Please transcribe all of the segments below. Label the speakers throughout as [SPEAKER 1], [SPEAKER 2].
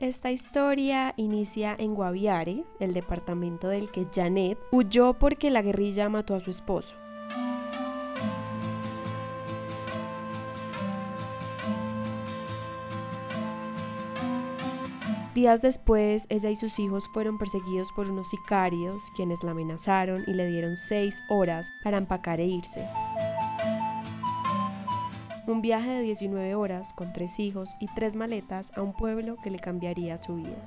[SPEAKER 1] Esta historia inicia en Guaviare, el departamento del que Janet huyó porque la guerrilla mató a su esposo. Días después, ella y sus hijos fueron perseguidos por unos sicarios, quienes la amenazaron y le dieron seis horas para empacar e irse. Un viaje de 19 horas con tres hijos y tres maletas a un pueblo que le cambiaría su vida.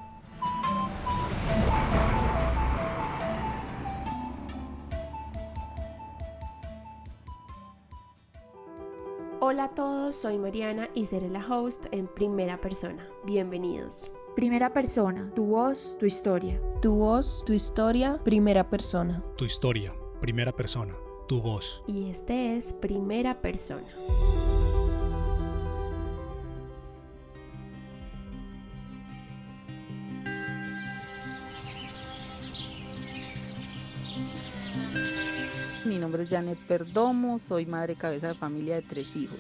[SPEAKER 1] Hola a todos, soy Mariana y seré la host en primera persona. Bienvenidos.
[SPEAKER 2] Primera persona, tu voz, tu historia.
[SPEAKER 3] Tu voz, tu historia, primera persona.
[SPEAKER 4] Tu historia, primera persona, tu voz.
[SPEAKER 1] Y este es primera persona.
[SPEAKER 5] Janet Perdomo, soy madre cabeza de familia de tres hijos,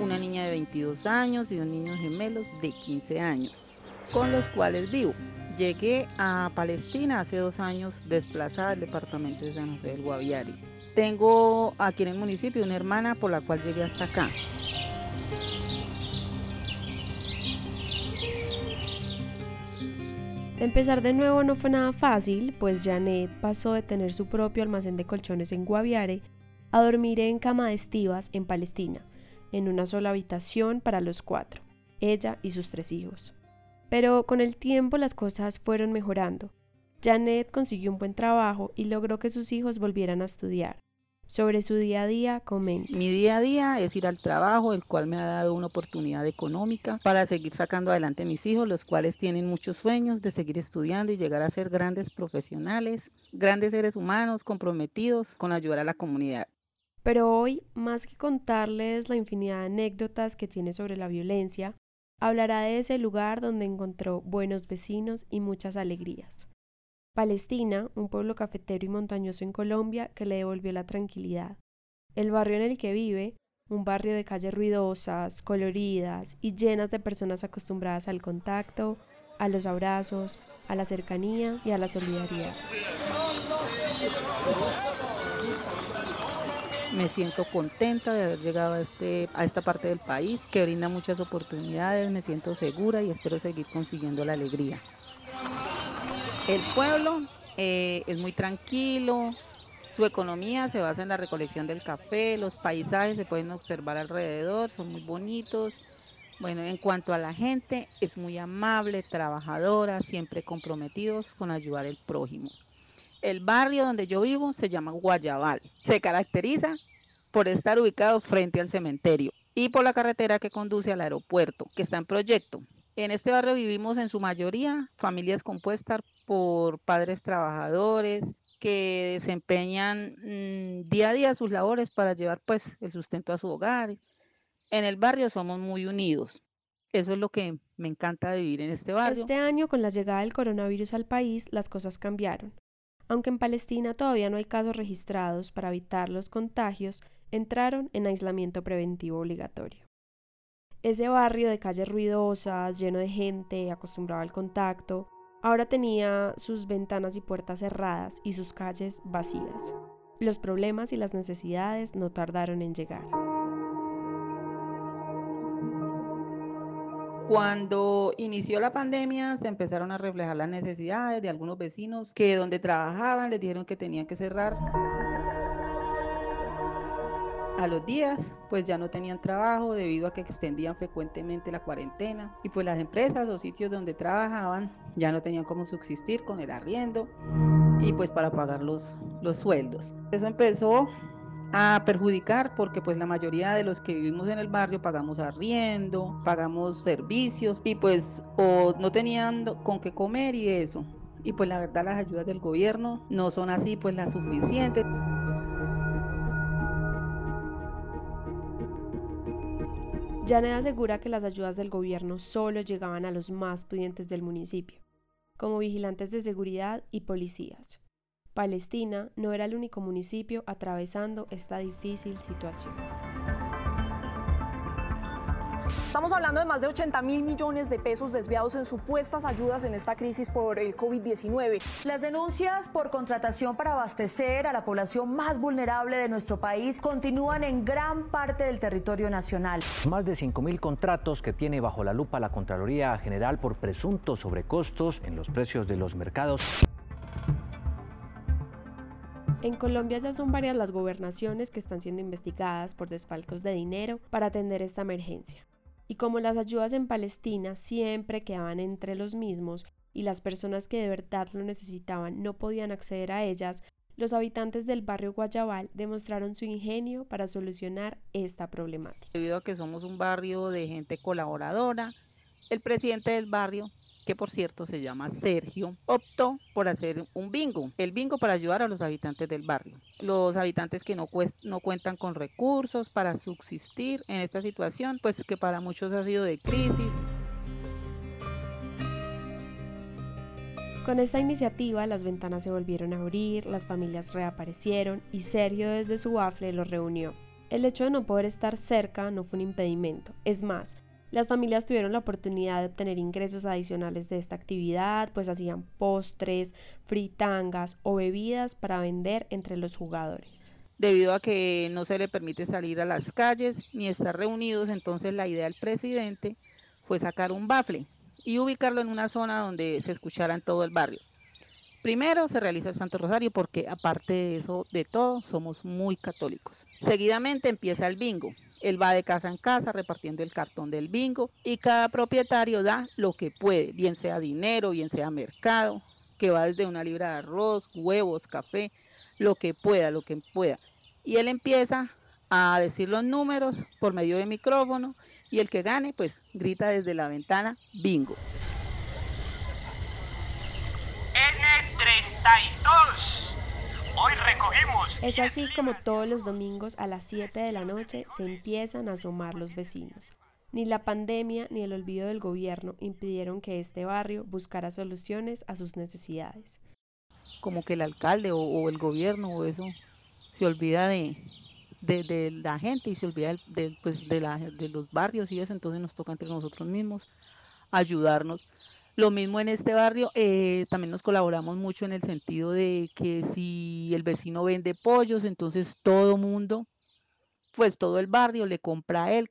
[SPEAKER 5] una niña de 22 años y dos niños gemelos de 15 años con los cuales vivo. Llegué a Palestina hace dos años desplazada del departamento de San José del Guaviare. Tengo aquí en el municipio una hermana por la cual llegué hasta acá.
[SPEAKER 1] Empezar de nuevo no fue nada fácil, pues Janet pasó de tener su propio almacén de colchones en Guaviare a dormir en cama de estivas en Palestina, en una sola habitación para los cuatro, ella y sus tres hijos. Pero con el tiempo las cosas fueron mejorando. Janet consiguió un buen trabajo y logró que sus hijos volvieran a estudiar. Sobre su día a día, comenta.
[SPEAKER 5] Mi día a día es ir al trabajo, el cual me ha dado una oportunidad económica para seguir sacando adelante a mis hijos, los cuales tienen muchos sueños de seguir estudiando y llegar a ser grandes profesionales, grandes seres humanos comprometidos con ayudar a la comunidad.
[SPEAKER 1] Pero hoy, más que contarles la infinidad de anécdotas que tiene sobre la violencia, hablará de ese lugar donde encontró buenos vecinos y muchas alegrías. Palestina, un pueblo cafetero y montañoso en Colombia que le devolvió la tranquilidad. El barrio en el que vive, un barrio de calles ruidosas, coloridas y llenas de personas acostumbradas al contacto, a los abrazos, a la cercanía y a la solidaridad.
[SPEAKER 5] Me siento contenta de haber llegado a, este, a esta parte del país que brinda muchas oportunidades, me siento segura y espero seguir consiguiendo la alegría. El pueblo eh, es muy tranquilo, su economía se basa en la recolección del café, los paisajes se pueden observar alrededor, son muy bonitos. Bueno, en cuanto a la gente, es muy amable, trabajadora, siempre comprometidos con ayudar al prójimo. El barrio donde yo vivo se llama Guayabal. Se caracteriza por estar ubicado frente al cementerio y por la carretera que conduce al aeropuerto, que está en proyecto. En este barrio vivimos en su mayoría familias compuestas por padres trabajadores que desempeñan mm, día a día sus labores para llevar pues el sustento a su hogar. En el barrio somos muy unidos. Eso es lo que me encanta de vivir en este barrio.
[SPEAKER 1] Este año, con la llegada del coronavirus al país, las cosas cambiaron. Aunque en Palestina todavía no hay casos registrados para evitar los contagios, entraron en aislamiento preventivo obligatorio. Ese barrio de calles ruidosas, lleno de gente, acostumbrado al contacto, ahora tenía sus ventanas y puertas cerradas y sus calles vacías. Los problemas y las necesidades no tardaron en llegar.
[SPEAKER 5] Cuando inició la pandemia se empezaron a reflejar las necesidades de algunos vecinos que donde trabajaban les dijeron que tenían que cerrar. A los días, pues ya no tenían trabajo debido a que extendían frecuentemente la cuarentena y pues las empresas o sitios donde trabajaban ya no tenían cómo subsistir con el arriendo y pues para pagar los, los sueldos. Eso empezó a perjudicar porque pues la mayoría de los que vivimos en el barrio pagamos arriendo, pagamos servicios y pues o no tenían con qué comer y eso. Y pues la verdad las ayudas del gobierno no son así pues las suficientes.
[SPEAKER 1] Janet asegura que las ayudas del gobierno solo llegaban a los más pudientes del municipio, como vigilantes de seguridad y policías. Palestina no era el único municipio atravesando esta difícil situación.
[SPEAKER 6] Estamos hablando de más de 80 mil millones de pesos desviados en supuestas ayudas en esta crisis por el COVID-19.
[SPEAKER 7] Las denuncias por contratación para abastecer a la población más vulnerable de nuestro país continúan en gran parte del territorio nacional.
[SPEAKER 8] Más de 5 mil contratos que tiene bajo la lupa la Contraloría General por presuntos sobrecostos en los precios de los mercados.
[SPEAKER 1] En Colombia ya son varias las gobernaciones que están siendo investigadas por desfalcos de dinero para atender esta emergencia. Y como las ayudas en Palestina siempre quedaban entre los mismos y las personas que de verdad lo necesitaban no podían acceder a ellas, los habitantes del barrio Guayabal demostraron su ingenio para solucionar esta problemática.
[SPEAKER 5] Debido a que somos un barrio de gente colaboradora, el presidente del barrio, que por cierto se llama Sergio, optó por hacer un bingo, el bingo para ayudar a los habitantes del barrio. Los habitantes que no, cuentan con recursos para subsistir en esta situación, pues que para muchos ha sido de crisis.
[SPEAKER 1] Con esta iniciativa las ventanas se volvieron a abrir, las familias reaparecieron y Sergio desde su bafle los reunió. El hecho de no poder estar cerca no fue un impedimento, es más, las familias tuvieron la oportunidad de obtener ingresos adicionales de esta actividad, pues hacían postres, fritangas o bebidas para vender entre los jugadores.
[SPEAKER 5] Debido a que no se le permite salir a las calles ni estar reunidos, entonces la idea del presidente fue sacar un bafle y ubicarlo en una zona donde se escuchara en todo el barrio. Primero se realiza el Santo Rosario porque aparte de eso, de todo, somos muy católicos. Seguidamente empieza el bingo. Él va de casa en casa repartiendo el cartón del bingo y cada propietario da lo que puede, bien sea dinero, bien sea mercado, que va desde una libra de arroz, huevos, café, lo que pueda, lo que pueda. Y él empieza a decir los números por medio de micrófono y el que gane pues grita desde la ventana bingo.
[SPEAKER 9] N32. Hoy recogimos.
[SPEAKER 1] Es así como todos los domingos a las 7 de la noche se empiezan a asomar los vecinos. Ni la pandemia ni el olvido del gobierno impidieron que este barrio buscara soluciones a sus necesidades.
[SPEAKER 5] Como que el alcalde o, el gobierno o eso se olvida de, de, la gente y se olvida de, pues, de, la, de los barrios y eso, entonces nos toca entre nosotros mismos ayudarnos lo mismo en este barrio, eh, también nos colaboramos mucho en el sentido de que si el vecino vende pollos, entonces todo mundo, pues todo el barrio le compra a él.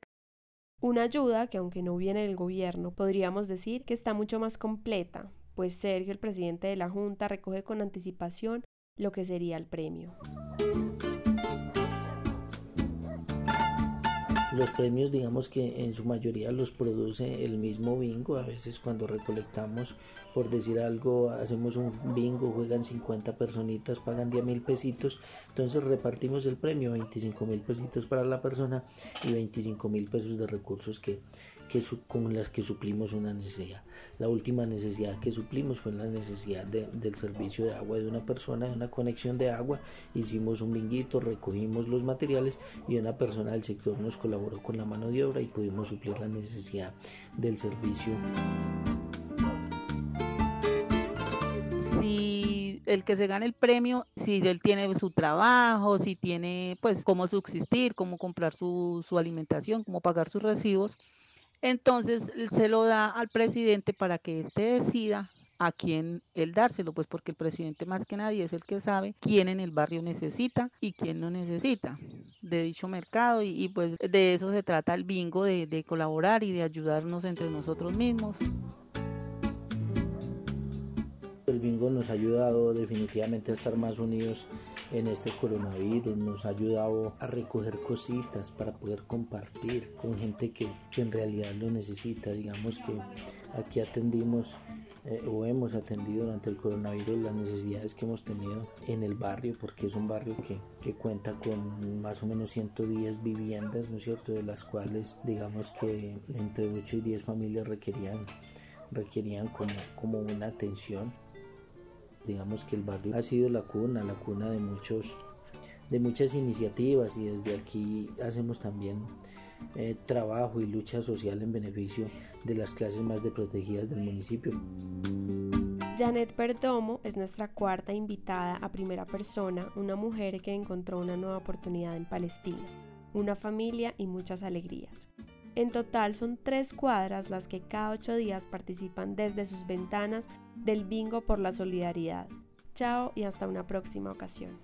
[SPEAKER 1] Una ayuda que aunque no viene del gobierno, podríamos decir que está mucho más completa, pues Sergio, el presidente de la Junta, recoge con anticipación lo que sería el premio.
[SPEAKER 10] Los premios, digamos que en su mayoría los produce el mismo bingo. A veces cuando recolectamos, por decir algo, hacemos un bingo, juegan 50 personitas, pagan 10 mil pesitos. Entonces repartimos el premio, 25 mil pesitos para la persona y 25 mil pesos de recursos que que con las que suplimos una necesidad. La última necesidad que suplimos fue la necesidad del servicio de agua de una persona, de una conexión de agua. Hicimos un binguito, recogimos los materiales y una persona del sector nos colaboró con la mano de obra y pudimos suplir la necesidad del servicio.
[SPEAKER 5] Si el que se gane el premio, si él tiene su trabajo, si tiene pues cómo subsistir, cómo comprar su, su alimentación, cómo pagar sus recibos, entonces se lo da al presidente para que éste decida a quién él dárselo, pues porque el presidente más que nadie es el que sabe quién en el barrio necesita y quién no necesita de dicho mercado y, pues de eso se trata el bingo, de colaborar y de ayudarnos entre nosotros mismos.
[SPEAKER 10] El bingo nos ha ayudado definitivamente a estar más unidos en este coronavirus, nos ha ayudado a recoger cositas para poder compartir con gente que, en realidad lo necesita. Digamos que aquí atendimos eh, o hemos atendido durante el coronavirus las necesidades que hemos tenido en el barrio, porque es un barrio que, que, cuenta con más o menos 110 viviendas, ¿no es cierto?, de las cuales digamos que entre 8 y 10 familias requerían, requerían como, como una atención digamos que el barrio ha sido la cuna, la cuna de muchos de muchas iniciativas y desde aquí hacemos también eh, trabajo y lucha social en beneficio de las clases más desprotegidas del municipio.
[SPEAKER 1] Janet Perdomo es nuestra cuarta invitada a primera persona, una mujer que encontró una nueva oportunidad en Palestina, una familia y muchas alegrías. En total son tres cuadras las que cada ocho días participan desde sus ventanas del bingo por la solidaridad. Chao y hasta una próxima ocasión.